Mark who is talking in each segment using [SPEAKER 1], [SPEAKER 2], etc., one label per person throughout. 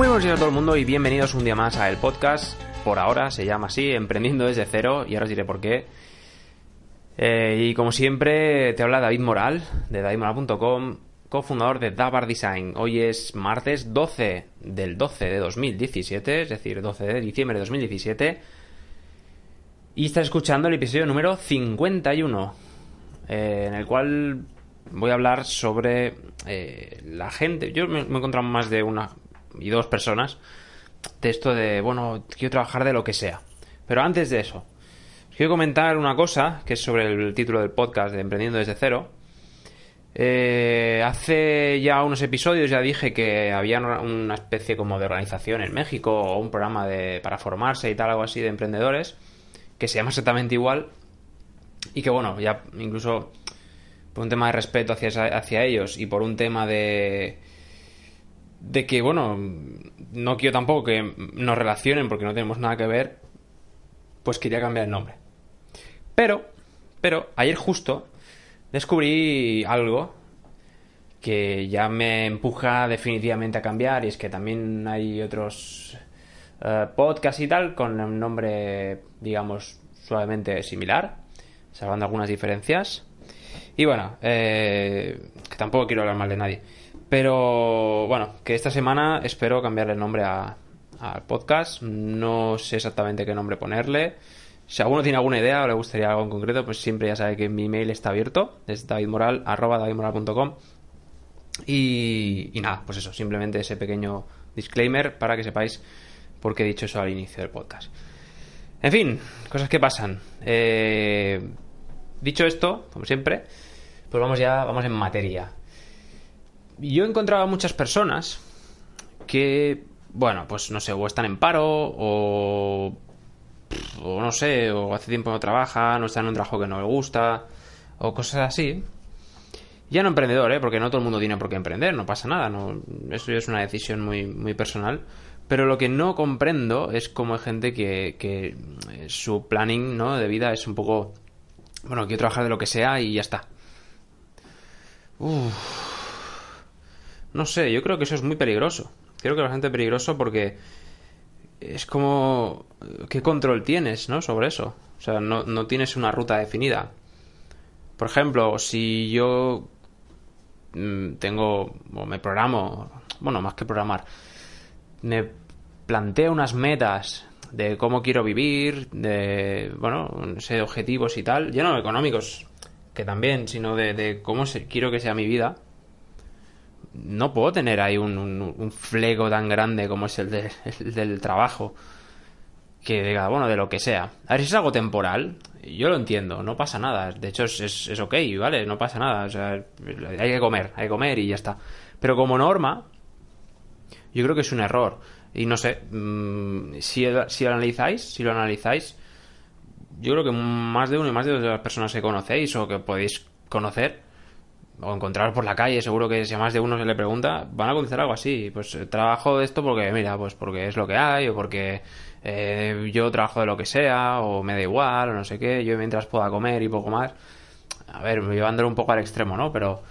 [SPEAKER 1] Muy buenos días a todo el mundo y bienvenidos un día más a el podcast. Por ahora se llama así, Emprendiendo desde cero, y ahora os diré por qué. Eh, y como siempre, te habla David Moral, de davidmoral.com, cofundador de Dabar Design. Hoy es martes 12 del 12 de 2017, es decir, 12 de diciembre de 2017. Y estás escuchando el episodio número 51, eh, en el cual voy a hablar sobre eh, la gente. Yo me, me he encontrado más de una y dos personas de esto de, bueno, quiero trabajar de lo que sea. Pero antes de eso, quiero comentar una cosa que es sobre el título del podcast de Emprendiendo desde cero. Eh, hace ya unos episodios ya dije que había una especie como de organización en México o un programa de, para formarse y tal, algo así de emprendedores, que se llama exactamente igual y que bueno, ya incluso por un tema de respeto hacia, hacia ellos y por un tema de de que, bueno, no quiero tampoco que nos relacionen porque no tenemos nada que ver, pues quería cambiar el nombre. Pero, pero, ayer justo descubrí algo que ya me empuja definitivamente a cambiar y es que también hay otros uh, podcasts y tal con un nombre, digamos, suavemente similar, salvando algunas diferencias. Y bueno, eh, que tampoco quiero hablar mal de nadie. Pero bueno, que esta semana espero cambiarle el nombre al podcast. No sé exactamente qué nombre ponerle. Si alguno tiene alguna idea o le gustaría algo en concreto, pues siempre ya sabe que mi email está abierto. Es davidmoral.com. Y, y nada, pues eso, simplemente ese pequeño disclaimer para que sepáis por qué he dicho eso al inicio del podcast. En fin, cosas que pasan. Eh, dicho esto, como siempre, pues vamos ya, vamos en materia yo he encontrado a muchas personas que, bueno, pues no sé, o están en paro, o, o no sé, o hace tiempo no trabajan, o están en un trabajo que no le gusta, o cosas así. Ya no emprendedor, ¿eh? porque no todo el mundo tiene por qué emprender, no pasa nada, no, eso es una decisión muy, muy personal. Pero lo que no comprendo es cómo hay gente que, que su planning ¿no? de vida es un poco, bueno, quiero trabajar de lo que sea y ya está. Uf no sé, yo creo que eso es muy peligroso. Creo que es bastante peligroso porque es como... ¿Qué control tienes, no? Sobre eso. O sea, no, no tienes una ruta definida. Por ejemplo, si yo mm, tengo o me programo, bueno, más que programar, me planteo unas metas de cómo quiero vivir, de, bueno, no sé, objetivos y tal, ya no económicos, que también, sino de, de cómo se, quiero que sea mi vida, no puedo tener ahí un, un, flego tan grande como es el, del trabajo. Que diga, bueno, de lo que sea. A ver, si es algo temporal, yo lo entiendo, no pasa nada. De hecho, es, es, es ok, ¿vale? No pasa nada. O sea, hay que comer, hay que comer y ya está. Pero como norma, yo creo que es un error. Y no sé, mmm, si, si lo analizáis, si lo analizáis, yo creo que más de uno y más de dos de las personas que conocéis o que podéis conocer, o encontrar por la calle, seguro que si a más de uno se le pregunta, van a contestar algo así. Pues eh, trabajo de esto porque, mira, pues porque es lo que hay, o porque eh, yo trabajo de lo que sea, o me da igual, o no sé qué, yo mientras pueda comer y poco más. A ver, llevándolo un poco al extremo, ¿no? Pero,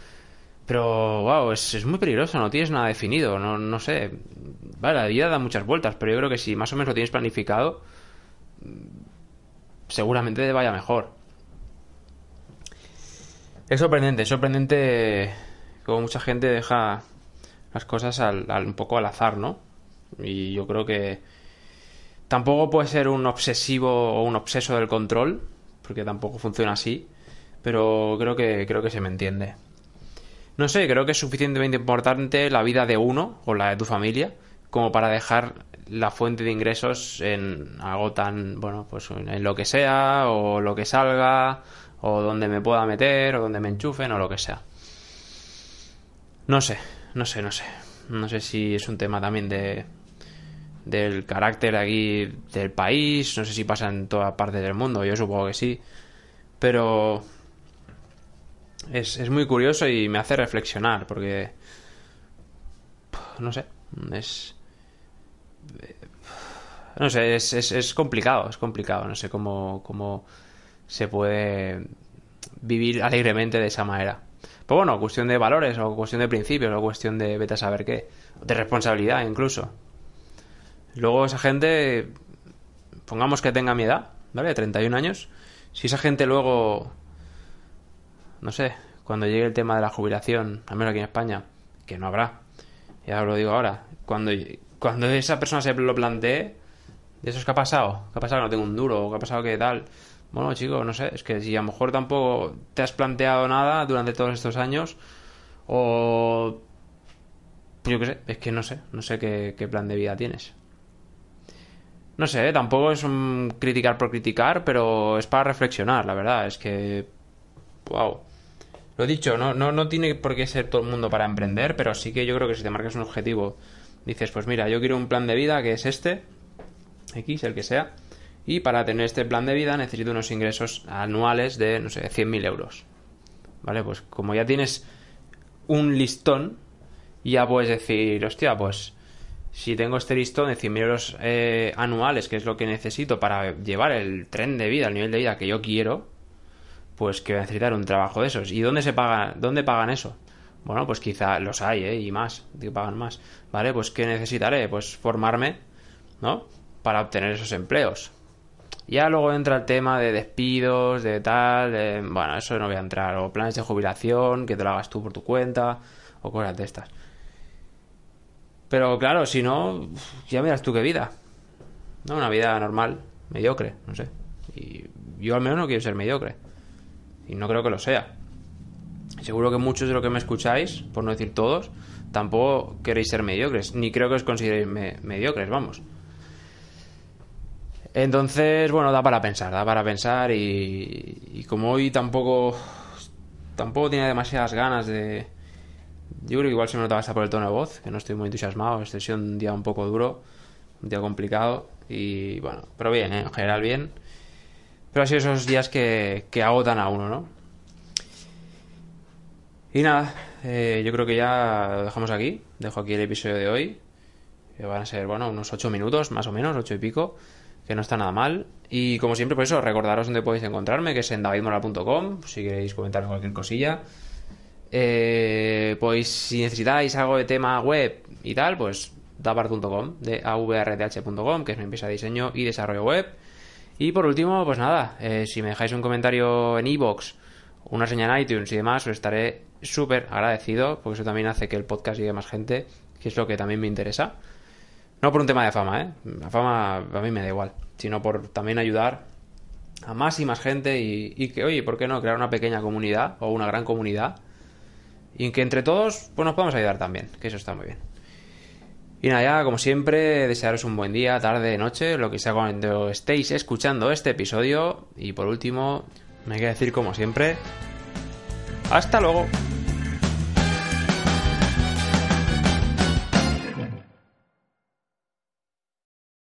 [SPEAKER 1] pero, wow, es, es muy peligroso, no tienes nada definido, no, no sé. Vale, la vida da muchas vueltas, pero yo creo que si más o menos lo tienes planificado, seguramente te vaya mejor. Es sorprendente, es sorprendente como mucha gente deja las cosas al, un poco al azar, ¿no? Y yo creo que tampoco puede ser un obsesivo o un obseso del control, porque tampoco funciona así, pero creo que creo que se me entiende. No sé, creo que es suficientemente importante la vida de uno o la de tu familia como para dejar la fuente de ingresos en algo tan, bueno, pues en lo que sea o lo que salga o donde me pueda meter, o donde me enchufen, o lo que sea. No sé, no sé, no sé. No sé si es un tema también de del carácter aquí del país, no sé si pasa en toda parte del mundo, yo supongo que sí, pero es, es muy curioso y me hace reflexionar, porque no sé, es no sé, es, es, es complicado, es complicado, no sé cómo, cómo se puede vivir alegremente de esa manera. Pues bueno, cuestión de valores, o cuestión de principios, o cuestión de vete a saber qué, de responsabilidad incluso. Luego esa gente, pongamos que tenga mi edad, ¿vale? 31 años. Si esa gente luego, no sé, cuando llegue el tema de la jubilación, al menos aquí en España, que no habrá, ya os lo digo ahora, cuando, cuando esa persona se lo plantee, ¿de eso es que ha pasado? ¿Qué ha pasado que no tengo un duro? ¿Qué ha pasado que tal? Bueno, chicos, no sé, es que si a lo mejor tampoco te has planteado nada durante todos estos años, o yo qué sé, es que no sé, no sé qué, plan de vida tienes. No sé, tampoco es un criticar por criticar, pero es para reflexionar, la verdad. Es que. ¡Wow! Lo dicho, no, no, no tiene por qué ser todo el mundo para emprender, pero sí que yo creo que si te marcas un objetivo, dices, pues mira, yo quiero un plan de vida que es este, X, el que sea, y para tener este plan de vida necesito unos ingresos anuales de, no sé, 100.000 euros. ¿Vale? Pues como ya tienes un listón, ya puedes decir, hostia, pues si tengo este listón de 100.000 euros eh, anuales, que es lo que necesito para llevar el tren de vida, el nivel de vida que yo quiero, pues que voy a necesitar un trabajo de esos. ¿Y dónde se paga, dónde pagan eso? Bueno, pues quizá los hay, ¿eh? Y más, que pagan más. ¿Vale? Pues ¿qué necesitaré? Pues formarme, ¿no? Para obtener esos empleos. Ya luego entra el tema de despidos, de tal, de... bueno, eso no voy a entrar. O planes de jubilación, que te lo hagas tú por tu cuenta, o cosas de estas. Pero claro, si no, ya miras tú qué vida. No, una vida normal, mediocre, no sé. Y yo al menos no quiero ser mediocre. Y no creo que lo sea. Seguro que muchos de los que me escucháis, por no decir todos, tampoco queréis ser mediocres. Ni creo que os consideréis mediocres, vamos. Entonces, bueno, da para pensar, da para pensar y, y como hoy tampoco tampoco tiene demasiadas ganas de, yo creo que igual se me notaba hasta por el tono de voz, que no estoy muy entusiasmado. Este ha sido un día un poco duro, un día complicado. Y bueno, pero bien, ¿eh? en general bien. Pero ha sido esos días que, que agotan a uno, ¿no? Y nada, eh, yo creo que ya lo dejamos aquí. Dejo aquí el episodio de hoy. Que van a ser, bueno, unos 8 minutos, más o menos, 8 y pico. Que no está nada mal. Y como siempre, por eso, recordaros dónde podéis encontrarme, que es en davidmoral.com, si queréis comentarme cualquier cosilla. Eh, pues si necesitáis algo de tema web y tal, pues davar.com, de avrdh.com, que es mi empresa de diseño y desarrollo web. Y por último, pues nada, eh, si me dejáis un comentario en iVoox, una señal en iTunes y demás, os estaré súper agradecido, porque eso también hace que el podcast llegue a más gente, que es lo que también me interesa. No por un tema de fama, ¿eh? La fama a mí me da igual, sino por también ayudar a más y más gente y, que, oye, ¿por qué no crear una pequeña comunidad o una gran comunidad? y en que entre todos pues nos podemos ayudar también, que eso está muy bien. Y nada, ya como siempre, desearos un buen día, tarde, noche, lo que sea cuando estéis escuchando este episodio. Y por último, me queda decir como siempre, hasta luego.